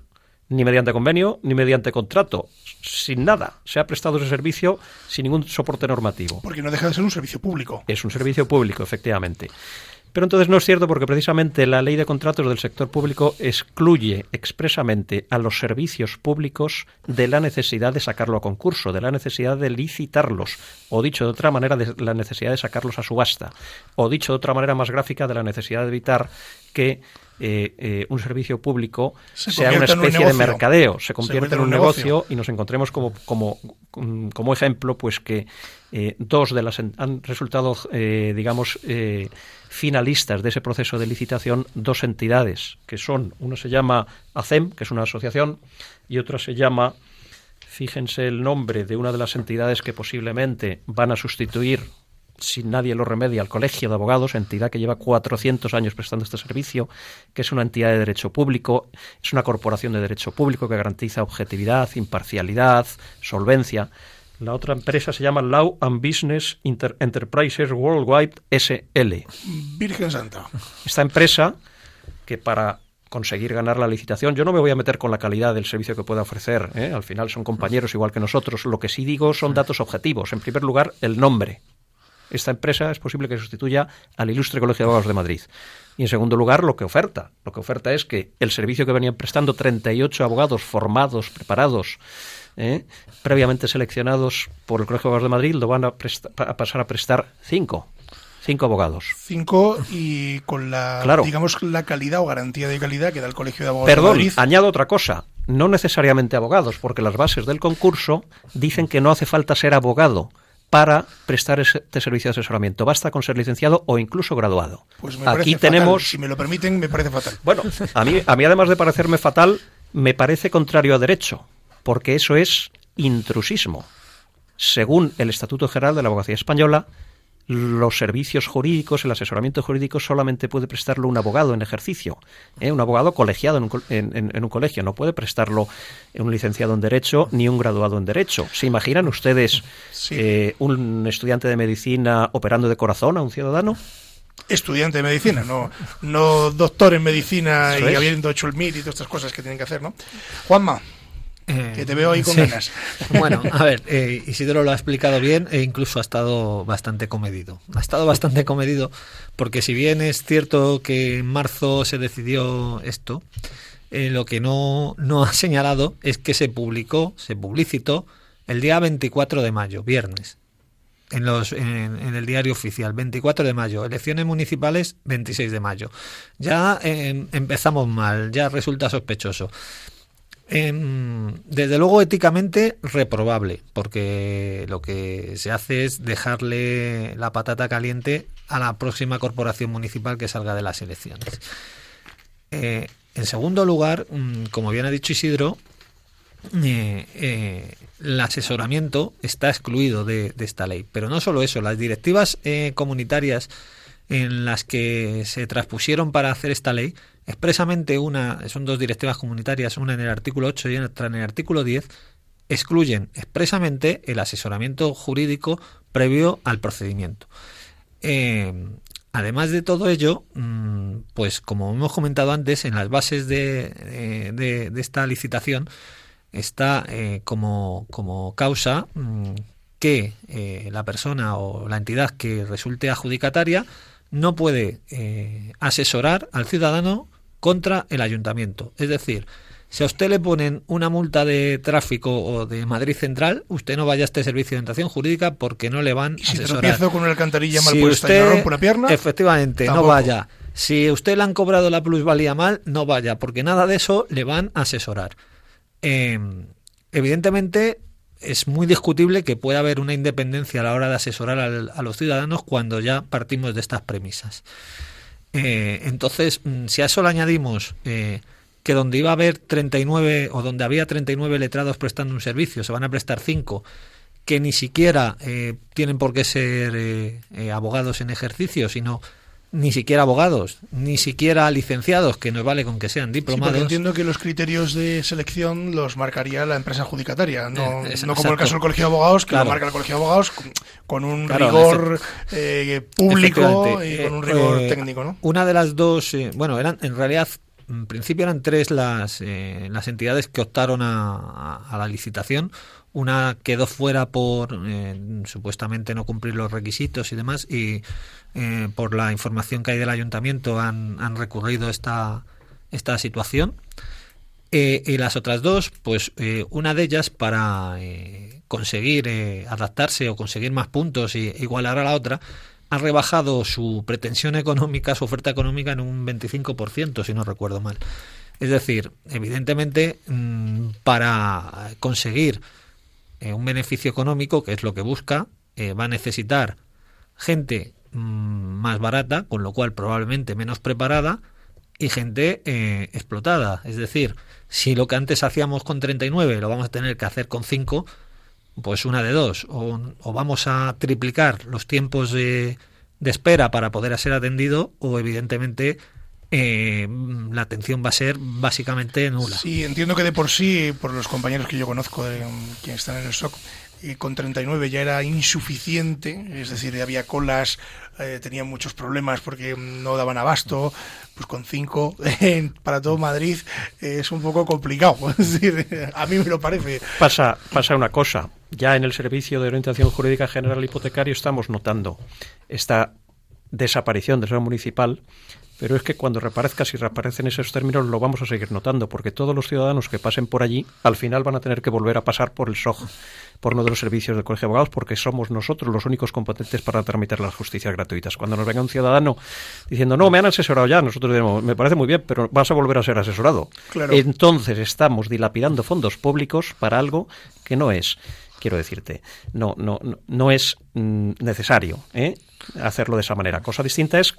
ni mediante convenio ni mediante contrato, sin nada. Se ha prestado ese servicio sin ningún soporte normativo. Porque no deja de ser un servicio público. Es un servicio público, efectivamente. Pero entonces no es cierto porque precisamente la ley de contratos del sector público excluye expresamente a los servicios públicos de la necesidad de sacarlo a concurso, de la necesidad de licitarlos, o dicho de otra manera, de la necesidad de sacarlos a subasta, o dicho de otra manera más gráfica, de la necesidad de evitar que eh, eh, un servicio público sea una especie de mercadeo, se convierte en un negocio, y nos encontremos como, como, como ejemplo, pues que eh, dos de las han resultado, digamos, finalistas de ese proceso de licitación dos entidades, que son, una se llama ACEM, que es una asociación, y otra se llama, fíjense el nombre de una de las entidades que posiblemente van a sustituir si nadie lo remedia, al Colegio de Abogados, entidad que lleva 400 años prestando este servicio, que es una entidad de derecho público, es una corporación de derecho público que garantiza objetividad, imparcialidad, solvencia. La otra empresa se llama Law and Business Enterprises Worldwide SL. Virgen Santa. Esta empresa, que para conseguir ganar la licitación, yo no me voy a meter con la calidad del servicio que pueda ofrecer, ¿eh? al final son compañeros igual que nosotros, lo que sí digo son datos objetivos. En primer lugar, el nombre. Esta empresa es posible que sustituya al Ilustre Colegio de Abogados de Madrid. Y en segundo lugar, lo que oferta. Lo que oferta es que el servicio que venían prestando 38 abogados formados, preparados, ¿eh? previamente seleccionados por el Colegio de Abogados de Madrid, lo van a, pasar a prestar cinco. Cinco abogados. Cinco y con la, digamos, la calidad o garantía de calidad que da el Colegio de Abogados Perdón, de Madrid. añado otra cosa. No necesariamente abogados, porque las bases del concurso dicen que no hace falta ser abogado para prestar este servicio de asesoramiento. Basta con ser licenciado o incluso graduado. Pues Aquí tenemos. Si me lo permiten, me parece fatal. Bueno, a mí, a mí además de parecerme fatal, me parece contrario a derecho porque eso es intrusismo. Según el Estatuto General de la Abogacía Española, los servicios jurídicos, el asesoramiento jurídico solamente puede prestarlo un abogado en ejercicio, ¿eh? un abogado colegiado en un, colegio, no puede prestarlo un licenciado en Derecho ni un graduado en Derecho. ¿Se imaginan ustedes eh, un estudiante de medicina operando de corazón a un ciudadano? estudiante de medicina, no, no doctor en medicina y habiendo hecho el MIR y todas estas cosas que tienen que hacer, ¿no? Juanma, eh, que te veo ahí con ganas. <laughs> Bueno, a ver, eh, Isidro lo ha explicado bien e incluso ha estado bastante comedido. Ha estado bastante comedido porque si bien es cierto que en marzo se decidió esto, eh, lo que no, no ha señalado es que se publicó, se publicitó el día 24 de mayo, viernes. En, los, en, el diario oficial, 24 de mayo, elecciones municipales 26 de mayo. Ya empezamos mal, ya resulta sospechoso. Em, desde luego, éticamente reprobable, porque lo que se hace es dejarle la patata caliente a la próxima corporación municipal que salga de las elecciones. Eh, en segundo lugar, mm, como bien ha dicho Isidro, eh, eh, el asesoramiento está excluido de, de, esta ley. Pero no solo eso, las directivas comunitarias en las que se transpusieron para hacer esta ley expresamente una, son dos directivas comunitarias, una en el artículo 8 y otra en el artículo 10, excluyen expresamente el asesoramiento jurídico previo al procedimiento. Eh, además de todo ello, mm, pues como hemos comentado antes, en las bases de, de, esta licitación está eh, como, como, causa mm, que eh, la persona o la entidad que resulte adjudicataria no puede asesorar al ciudadano contra el ayuntamiento. Es decir, si a usted le ponen una multa de tráfico o de Madrid Central, usted no vaya a este servicio de orientación jurídica porque no le van a si asesorar. con una alcantarilla mal puesta y rompe una pierna, efectivamente, no vaya. Si usted le han cobrado la plusvalía mal, no vaya, porque nada de eso le van a asesorar. Em, evidentemente, es muy discutible que pueda haber una independencia a la hora de asesorar a los ciudadanos cuando ya partimos de estas premisas. Eh, entonces, mm, si a eso le añadimos eh, que donde iba a haber 39 o donde había 39 letrados prestando un servicio, se van a prestar 5 que ni siquiera eh, tienen por qué ser abogados en ejercicio, sino ni siquiera abogados, ni siquiera licenciados, que nos vale con que sean diplomados. Sí, entiendo que los criterios de selección los marcaría la empresa adjudicataria, no, no como el caso del Colegio de Abogados, que lo marca el Colegio de Abogados con, un rigor público y con un rigor técnico. ¿no? Una de las dos, bueno, eran en realidad en principio eran tres las, eh, las entidades que optaron a, la licitación. Una quedó fuera por eh, supuestamente no cumplir los requisitos y demás, y eh, por la información que hay del ayuntamiento han, recurrido esta, esta situación. y las otras dos, pues una de ellas para conseguir adaptarse o conseguir más puntos e igualar a la otra, ha rebajado su pretensión económica, su oferta económica en un 25%, si no recuerdo mal. Es decir, evidentemente, mm, para conseguir eh, un beneficio económico, que es lo que busca, eh, va a necesitar gente más barata, con lo cual probablemente menos preparada, y gente eh, explotada. Es decir, si lo que antes hacíamos con 39 lo vamos a tener que hacer con 5, pues una de dos, o, vamos a triplicar los tiempos de, espera para poder ser atendido, o evidentemente eh, la atención va a ser básicamente nula. Sí, entiendo que de por sí, por los compañeros que yo conozco, de, quienes están en el SOC, y con 39 ya era insuficiente, es decir, había colas, eh, tenían muchos problemas porque no daban abasto, pues con 5 <laughs> para todo Madrid es un poco complicado, <laughs> a mí me lo parece. Pasa, pasa una cosa, ya en el Servicio de Orientación Jurídica General Hipotecario estamos notando esta desaparición del ser municipal pero es que cuando reaparezca, si reaparecen esos términos, lo vamos a seguir notando, porque todos los ciudadanos que pasen por allí, al final van a tener que volver a pasar por el SOG, por uno de los servicios del Colegio de Abogados, porque somos nosotros los únicos competentes para tramitar las justicias gratuitas. Cuando nos venga un ciudadano diciendo, no, me han asesorado ya, nosotros diremos, me parece muy bien, pero vas a volver a ser asesorado. Entonces estamos dilapidando fondos públicos para algo que no es quiero decirte, no, no, no, es mm, necesario ¿eh? hacerlo de esa manera. Cosa distinta es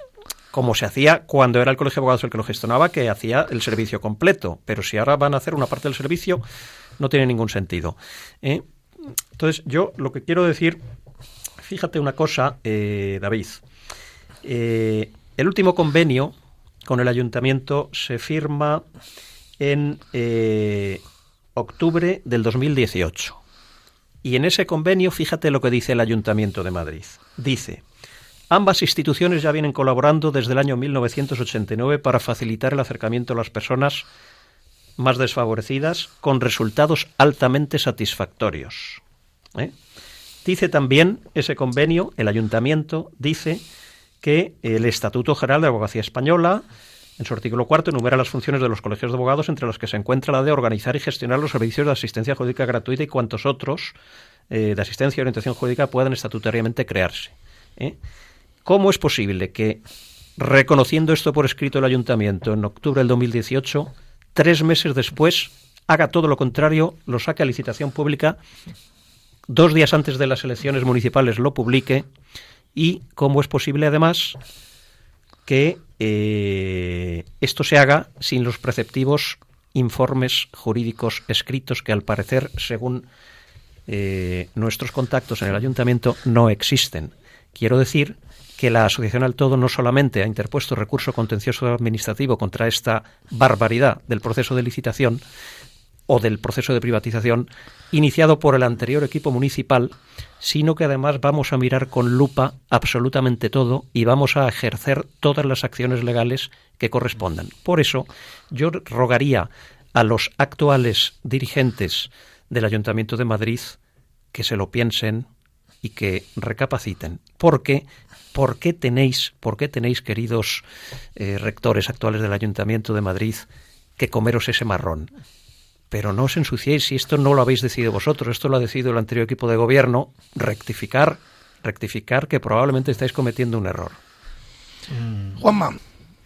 como se hacía cuando era el Colegio de Abogados el que lo gestionaba, que hacía el servicio completo. Pero si ahora van a hacer una parte del servicio, no tiene ningún sentido. ¿eh? Entonces, yo lo que quiero decir, fíjate una cosa, eh, David. Eh, el último convenio con el ayuntamiento se firma en octubre del 2018. Y en ese convenio, fíjate lo que dice el Ayuntamiento de Madrid. Dice, Ambas instituciones ya vienen colaborando desde el año 1989 para facilitar el acercamiento a las personas más desfavorecidas con resultados altamente satisfactorios. ¿Eh? Dice también ese convenio, el ayuntamiento dice que el Estatuto General de Abogacía Española, en su artículo cuarto, enumera las funciones de los colegios de abogados, entre las que se encuentra la de organizar y gestionar los servicios de asistencia jurídica gratuita y cuantos otros eh, de asistencia y orientación jurídica puedan estatutariamente crearse. ¿eh? ¿Cómo es posible que, reconociendo esto por escrito el ayuntamiento en octubre del 2018, tres meses después haga todo lo contrario, lo saque a licitación pública, dos días antes de las elecciones municipales lo publique y cómo es posible además que eh, esto se haga sin los preceptivos informes jurídicos escritos que al parecer, según eh, nuestros contactos en el ayuntamiento, no existen. Quiero decir que la Asociación al Todo no solamente ha interpuesto recurso contencioso administrativo contra esta barbaridad del proceso de licitación, o del proceso de privatización iniciado por el anterior equipo municipal, sino que además vamos a mirar con lupa absolutamente todo y vamos a ejercer todas las acciones legales que correspondan. Por eso, yo rogaría a los actuales dirigentes del Ayuntamiento de Madrid que se lo piensen y que recapaciten, porque ¿por qué tenéis, por qué tenéis queridos eh, rectores actuales del Ayuntamiento de Madrid, que comeros ese marrón? Pero no os ensuciéis si esto no lo habéis decidido vosotros, esto lo ha decidido el anterior equipo de gobierno, rectificar, rectificar que probablemente estáis cometiendo un error. Juanma.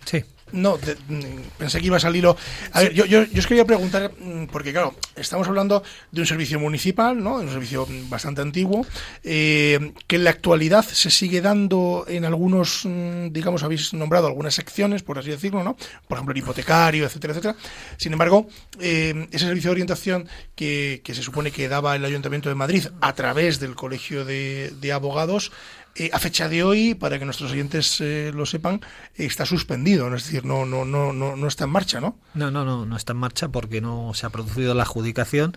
Sí. No, mm, pensé que iba a salirlo. A ver, yo, yo, os quería preguntar, mm, porque claro, estamos hablando de un servicio municipal, ¿no? De un servicio bastante antiguo, eh, que en la actualidad se sigue dando en algunos, mm, digamos, habéis nombrado algunas secciones, por así decirlo, ¿no? Por ejemplo, el hipotecario, etcétera, etcétera. Sin embargo, eh, ese servicio de orientación que, que, se supone que daba el Ayuntamiento de Madrid a través del Colegio de, de Abogados, eh, a fecha de hoy, para que nuestros oyentes eh, lo sepan, está suspendido, es decir, no, no, no, no, no está en marcha, ¿no? No, no, no, no está en marcha porque no se ha producido la adjudicación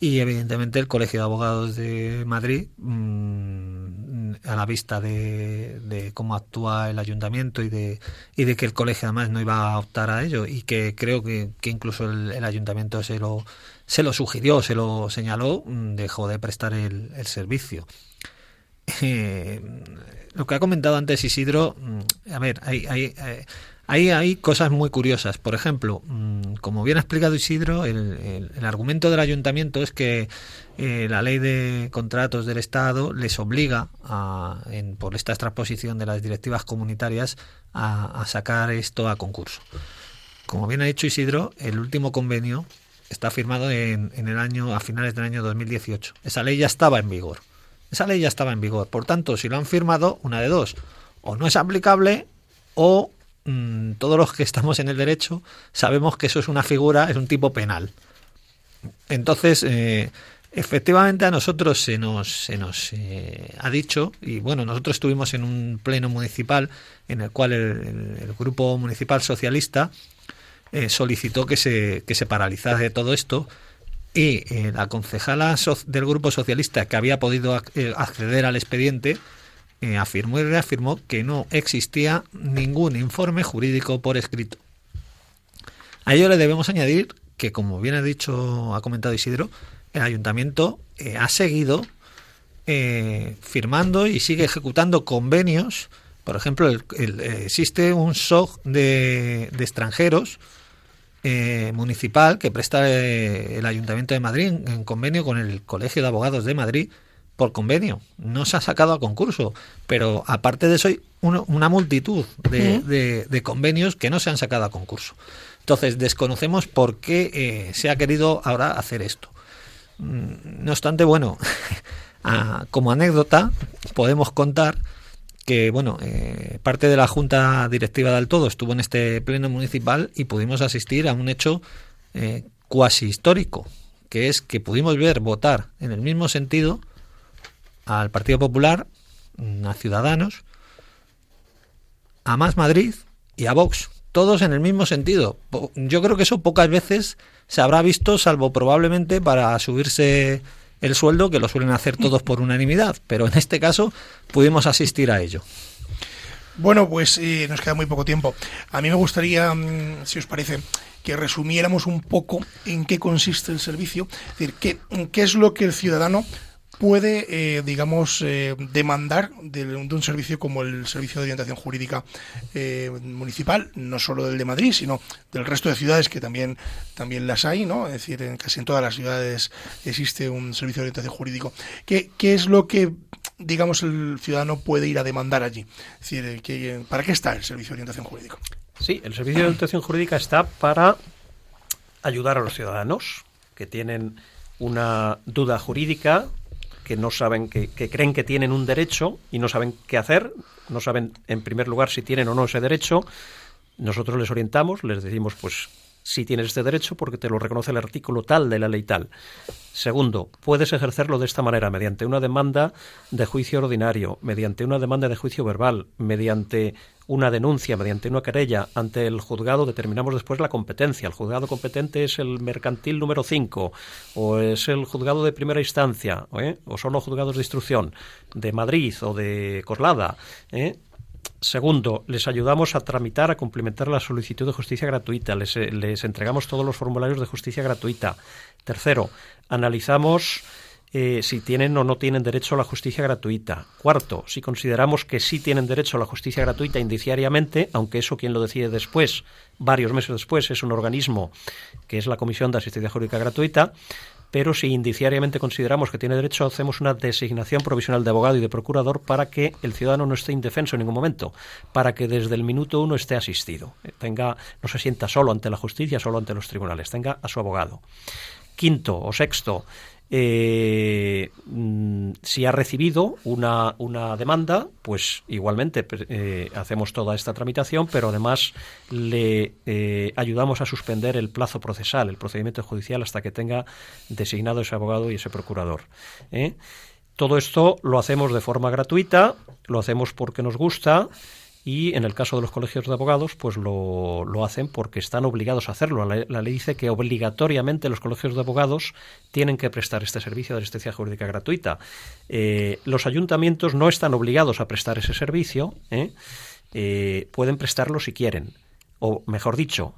y evidentemente el Colegio de Abogados de Madrid, mmm, a la vista de, cómo actúa el ayuntamiento y de, y de que el colegio además no iba a optar a ello y que creo que, que incluso el, ayuntamiento se lo, se lo sugirió, se lo señaló, mm, dejó de prestar el servicio. Eh, lo que ha comentado antes Isidro, mm, a ver, hay, hay, hay, hay, cosas muy curiosas. Por ejemplo, mm, como bien ha explicado Isidro, el argumento del ayuntamiento es que eh, la ley de contratos del Estado les obliga, a, en, por esta transposición de las directivas comunitarias, a, a sacar esto a concurso. Como bien ha dicho Isidro, el último convenio está firmado en, en el año a finales del año 2018. Esa ley ya estaba en vigor. Esa ley ya estaba en vigor. Por tanto, si lo han firmado, una de dos. O no es aplicable o mmm, todos los que estamos en el derecho sabemos que eso es una figura, es un tipo penal. Entonces, eh, efectivamente a nosotros se nos, se nos eh, ha dicho, y bueno, nosotros estuvimos en un pleno municipal en el cual el grupo municipal socialista eh, solicitó que se, que se paralizase todo esto y eh, la concejala del Grupo Socialista que había podido eh, acceder al expediente eh, afirmó y reafirmó que no existía ningún informe jurídico por escrito. A ello le debemos añadir que, como bien ha dicho, ha comentado Isidro, el ayuntamiento ha seguido firmando y sigue ejecutando convenios. Por ejemplo, el, existe un SOG de extranjeros eh, municipal que presta eh, el Ayuntamiento de Madrid en, en, convenio con el Colegio de Abogados de Madrid por convenio. No se ha sacado a concurso, pero aparte de eso hay una, una multitud de, de, de, convenios que no se han sacado a concurso. Entonces desconocemos por qué eh, se ha querido ahora hacer esto. Mm, no obstante, bueno, <laughs> a, como anécdota podemos contar que bueno, eh, parte de la Junta Directiva del Todo estuvo en este pleno municipal y pudimos asistir a un hecho eh, cuasi histórico, que es que pudimos ver votar en el mismo sentido al Partido Popular, a Ciudadanos, a Más Madrid y a Vox, todos en el mismo sentido. Yo creo que eso pocas veces se habrá visto, salvo probablemente para subirse el sueldo, que lo suelen hacer todos por unanimidad, pero en este caso pudimos asistir a ello. Bueno, pues eh, nos queda muy poco tiempo. A mí me gustaría, mm, si os parece, que resumiéramos un poco en qué consiste el servicio, es decir, qué, qué es lo que el ciudadano puede, eh, digamos, eh, demandar de, un servicio como el Servicio de Orientación Jurídica eh, Municipal, no solo del de Madrid, sino del resto de ciudades que también, también las hay, ¿no? Es decir, en casi en todas las ciudades existe un servicio de orientación jurídico. ¿Qué, qué es lo que, digamos, el ciudadano puede ir a demandar allí? Es decir, ¿para qué está el Servicio de Orientación Jurídico? Sí, el Servicio de Orientación Jurídica está para ayudar a los ciudadanos que tienen una duda jurídica que no saben, que, que, creen que tienen un derecho y no saben qué hacer, no saben en primer lugar si tienen o no ese derecho, nosotros les orientamos, les decimos pues sí tienes este derecho porque te lo reconoce el artículo tal de la ley tal. Segundo, puedes ejercerlo de esta manera, mediante una demanda de juicio ordinario, mediante una demanda de juicio verbal, mediante una denuncia, mediante una querella ante el juzgado, determinamos después la competencia. El juzgado competente es el mercantil número 5, o es el juzgado de primera instancia, ¿eh? o son los juzgados de instrucción de Madrid o de Coslada. ¿eh? Segundo, les ayudamos a tramitar, a cumplimentar la solicitud de justicia gratuita. Les, eh, les entregamos todos los formularios de justicia gratuita. Tercero, analizamos eh, si tienen o no tienen derecho a la justicia gratuita. Cuarto, si consideramos que sí tienen derecho a la justicia gratuita indiciariamente, aunque eso quien lo decide después, varios meses después, es un organismo que es la Comisión de Asistencia Jurídica Gratuita, pero si indiciariamente consideramos que tiene derecho, hacemos una designación provisional de abogado y de procurador para que el ciudadano no esté indefenso en ningún momento, para que desde el minuto uno esté asistido, eh, tenga, no se sienta solo ante la justicia, solo ante los tribunales, tenga a su abogado. Quinto o sexto, eh, mm, si ha recibido una, una demanda, pues igualmente eh, hacemos toda esta tramitación, pero además le eh, ayudamos a suspender el plazo procesal, el procedimiento judicial, hasta que tenga designado ese abogado y ese procurador. Todo esto lo hacemos de forma gratuita, lo hacemos porque nos gusta y en el caso de los colegios de abogados, pues lo, lo hacen porque están obligados a hacerlo. La, ley dice que obligatoriamente los colegios de abogados tienen que prestar este servicio de asistencia jurídica gratuita. Eh, los ayuntamientos no están obligados a prestar ese servicio, ¿eh? Eh, pueden prestarlo si quieren, o mejor dicho,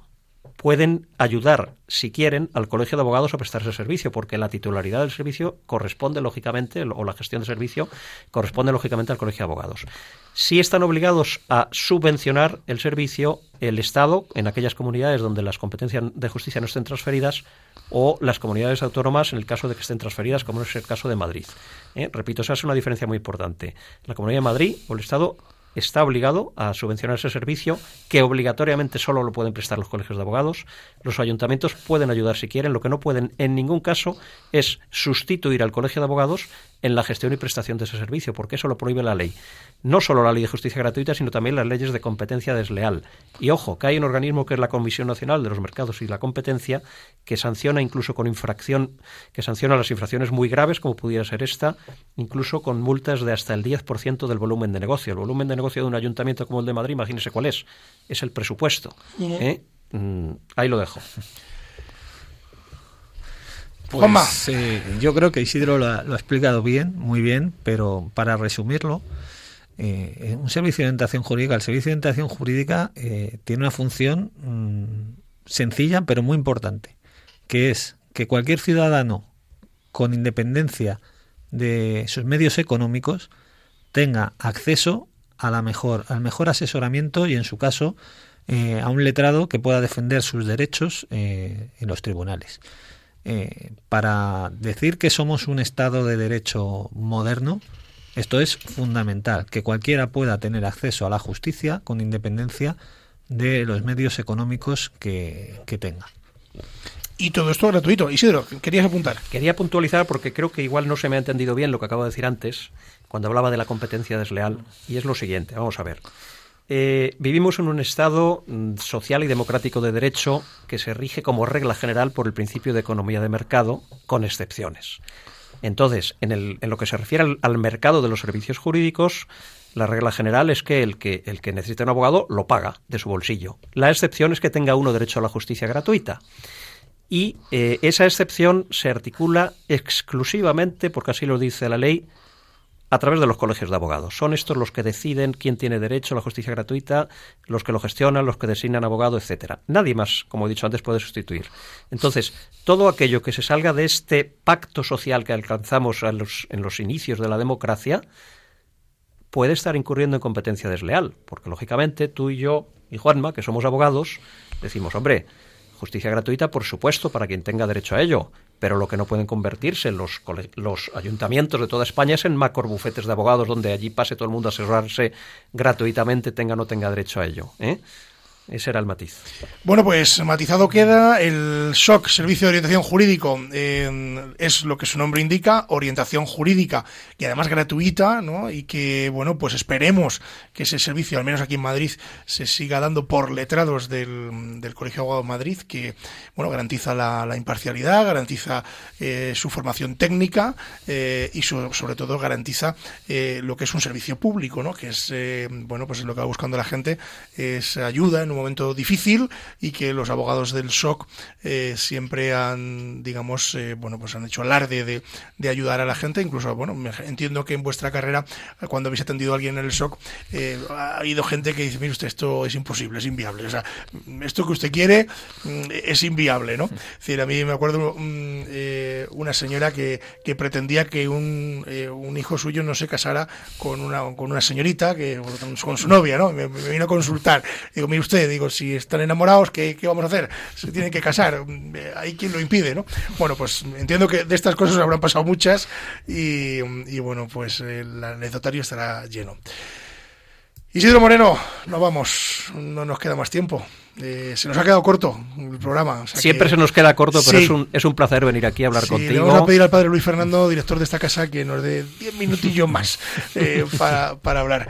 pueden ayudar, si quieren, al Colegio de Abogados a prestar ese servicio, porque la titularidad del servicio corresponde, lógicamente, o la gestión del servicio corresponde, lógicamente, al Colegio de Abogados. Si están obligados a subvencionar el servicio el Estado en aquellas comunidades donde las competencias de justicia no estén transferidas o las comunidades autónomas en el caso de que estén transferidas, como es el caso de Madrid. ¿eh? Repito, esa es una diferencia muy importante. La Comunidad de Madrid o el Estado está obligado a subvencionar ese servicio, que obligatoriamente solo lo pueden prestar los colegios de abogados. Los ayuntamientos pueden ayudar si quieren, lo que no pueden en ningún caso es sustituir al colegio de abogados en la gestión y prestación de ese servicio, porque eso lo prohíbe la ley. No solo la ley de justicia gratuita, sino también las leyes de competencia desleal. Y ojo, que hay un organismo que es la Comisión Nacional de los Mercados y la Competencia, que sanciona incluso con infracción, que sanciona las infracciones muy graves, como pudiera ser esta, incluso con multas de hasta el 10% del volumen de negocio. El volumen de negocio de un ayuntamiento como el de Madrid, imagínese cuál es. Es el presupuesto. ¿eh? Mm, ahí lo dejo. Pues, eh, yo creo que Isidro lo ha, explicado bien, muy bien, pero para resumirlo, eh, un servicio de orientación jurídica, el servicio de orientación jurídica eh, tiene una función mm, sencilla pero muy importante, que es que cualquier ciudadano, con independencia de sus medios económicos, tenga acceso a la mejor, al mejor asesoramiento y, en su caso, a un letrado que pueda defender sus derechos en los tribunales. Eh, para decir que somos un Estado de Derecho moderno, esto es fundamental, que cualquiera pueda tener acceso a la justicia con independencia de los medios económicos que, tenga. Y todo esto gratuito. Isidro, querías apuntar. Quería puntualizar porque creo que igual no se me ha entendido bien lo que acabo de decir antes, cuando hablaba de la competencia desleal, y es lo siguiente, vamos a ver. Eh, vivimos en un Estado mm, social y democrático de derecho que se rige como regla general por el principio de economía de mercado, con excepciones. Entonces, en, lo que se refiere al, mercado de los servicios jurídicos, la regla general es que el, que el que necesita un abogado lo paga de su bolsillo. La excepción es que tenga uno derecho a la justicia gratuita. Y eh, esa excepción se articula exclusivamente, porque así lo dice la ley, a través de los colegios de abogados. Son estos los que deciden quién tiene derecho a la justicia gratuita, los que lo gestionan, los que designan abogado, etcétera. Nadie más, como he dicho antes, puede sustituir. Entonces, todo aquello que se salga de este pacto social que alcanzamos en los, en los inicios de la democracia puede estar incurriendo en competencia desleal, porque lógicamente tú y yo y Juanma, que somos abogados, decimos, hombre, justicia gratuita, por supuesto, para quien tenga derecho a ello, pero lo que no pueden convertirse los, los ayuntamientos de toda España es en macorbufetes de abogados donde allí pase todo el mundo a asesorarse gratuitamente, tenga o no tenga derecho a ello. ¿eh? Ese era el matiz. Bueno, pues matizado queda el SOC, Servicio de Orientación Jurídico, eh, es lo que su nombre indica, orientación jurídica y además gratuita, ¿no? Y que, bueno, pues esperemos que ese servicio, al menos aquí en Madrid, se siga dando por letrados del, del Colegio Abogado de Madrid, que, bueno, garantiza la, imparcialidad, garantiza eh, su formación técnica eh, y su, sobre todo garantiza eh, lo que es un servicio público, ¿no? Que es, bueno, pues lo que va buscando la gente es ayuda en un momento difícil y que los abogados del SOC eh, siempre han, digamos, eh, bueno, pues han hecho alarde de, de, ayudar a la gente. Incluso, bueno, me, entiendo que en vuestra carrera, cuando habéis atendido a alguien en el SOC, eh, ha habido gente que dice, mire usted, esto es imposible, es inviable. O sea, esto que usted quiere mm, es inviable, ¿no? Es decir, a mí me acuerdo um, una señora que, que pretendía que un, eh, un, hijo suyo no se casara con una, con una señorita, que con su novia, ¿no? Me, me vino a consultar. Digo, mire usted, digo, si están enamorados, ¿qué, ¿qué, vamos a hacer? Se tienen que casar, hay quien lo impide, ¿no? Bueno, pues entiendo que de estas cosas habrán pasado muchas y, y bueno, pues el anecdotario estará lleno. Isidro Moreno, no vamos, no nos queda más tiempo. Eh, se nos ha quedado corto el programa. O sea Siempre que, se nos queda corto, pero sí. es, un, es un placer venir aquí a hablar sí, contigo. Le vamos a pedir al padre Luis Fernando, director de esta casa, que nos dé diez minutillos más <laughs> eh, para, para, hablar.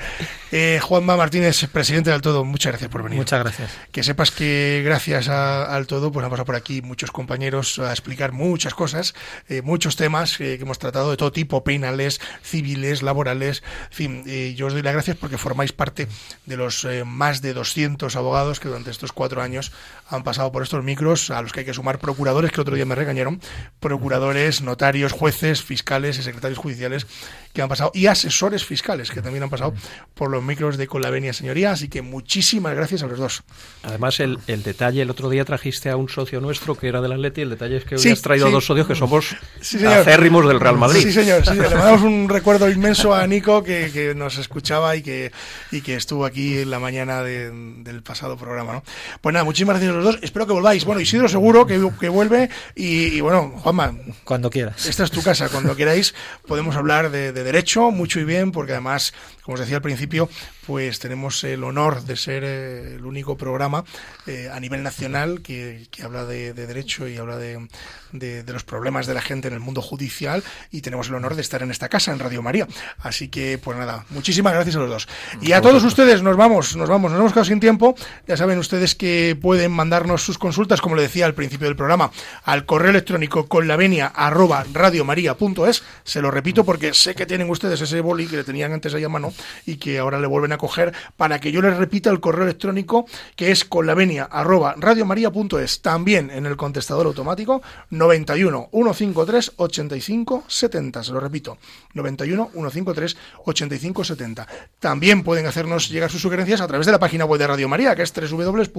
Eh, Juanma Martínez, presidente del Todo, muchas gracias por venir. Muchas gracias. Que sepas que gracias a, al Todo, pues han pasado por aquí muchos compañeros a explicar muchas cosas, eh, muchos temas que hemos tratado de todo tipo, penales, civiles, laborales. En fin, yo os doy las gracias porque formáis parte de los más de 200 abogados que durante estos cuatro años han pasado por estos micros, a los que hay que sumar procuradores, que otro día me regañaron, procuradores, notarios, jueces, fiscales y secretarios judiciales que han pasado, y asesores fiscales que también han pasado por los micros de Con la Venia Señoría, así que muchísimas gracias a los dos. Además, el, el detalle, el otro día trajiste a un socio nuestro que era del Atleti, el detalle es que hoy has traído sí. a dos socios que somos sí, acérrimos del Real Madrid. Sí, señor, le mandamos un recuerdo inmenso a Nico que, que, nos escuchaba y que, y que estuvo aquí en la mañana de, del pasado programa. ¿no? Pues nada, muchísimas gracias a los dos. Espero que volváis. Bueno, Isidro seguro que, que vuelve. Y, y, bueno, Juanma. Cuando quieras. Esta es tu casa. Cuando queráis podemos hablar de, de, derecho mucho y bien, porque además, como os decía al principio, pues tenemos el honor de ser eh, el único programa eh, a nivel nacional que, que habla de, de, derecho y habla de, de, los problemas de la gente en el mundo judicial. Y tenemos el honor de estar en esta casa, en Radio María. Así que, pues nada, muchísimas gracias a los dos. Y a todos ustedes nos vamos, nos vamos, nos hemos quedado sin tiempo. Ya saben ustedes que pueden mandarnos sus consultas, como le decía al principio del programa, al correo electrónico con la arroba radiomaria.es. Se lo repito porque sé que tienen ustedes ese boli que le tenían antes ahí a mano y que ahora le vuelven a coger para que yo les repita el correo electrónico que es con la arroba radiomaria.es. También en el contestador automático 91 153 85 70. Se lo repito, 91 153 85 70. También pueden hacernos llegar sus sugerencias a través de la página web de Radio María, que es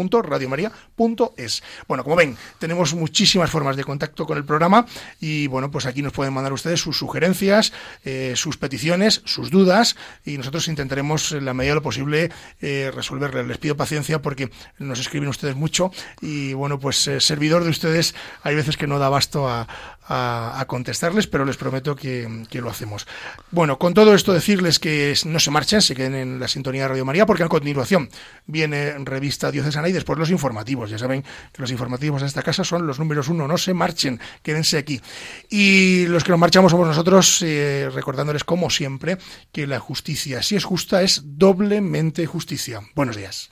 www.radiomaria.es. Bueno, como ven, tenemos muchísimas formas de contacto con el programa y bueno, pues aquí nos pueden mandar ustedes sus sugerencias, eh, sus peticiones, sus dudas y nosotros intentaremos en la medida de lo posible eh, resolverles. Les pido paciencia porque nos escriben ustedes mucho y bueno, pues eh, servidor de ustedes hay veces que no da abasto a, contestarles, pero les prometo que, que, lo hacemos. Bueno, con todo esto decirles que no se marchen, se queden en la sintonía de Radio María, porque a continuación viene revista diocesana y después los informativos. Ya saben que los informativos de esta casa son los números uno, no se marchen, quédense aquí. Y los que nos marchamos somos nosotros, eh, recordándoles como siempre que la justicia, si es justa, es doblemente justicia. Buenos días.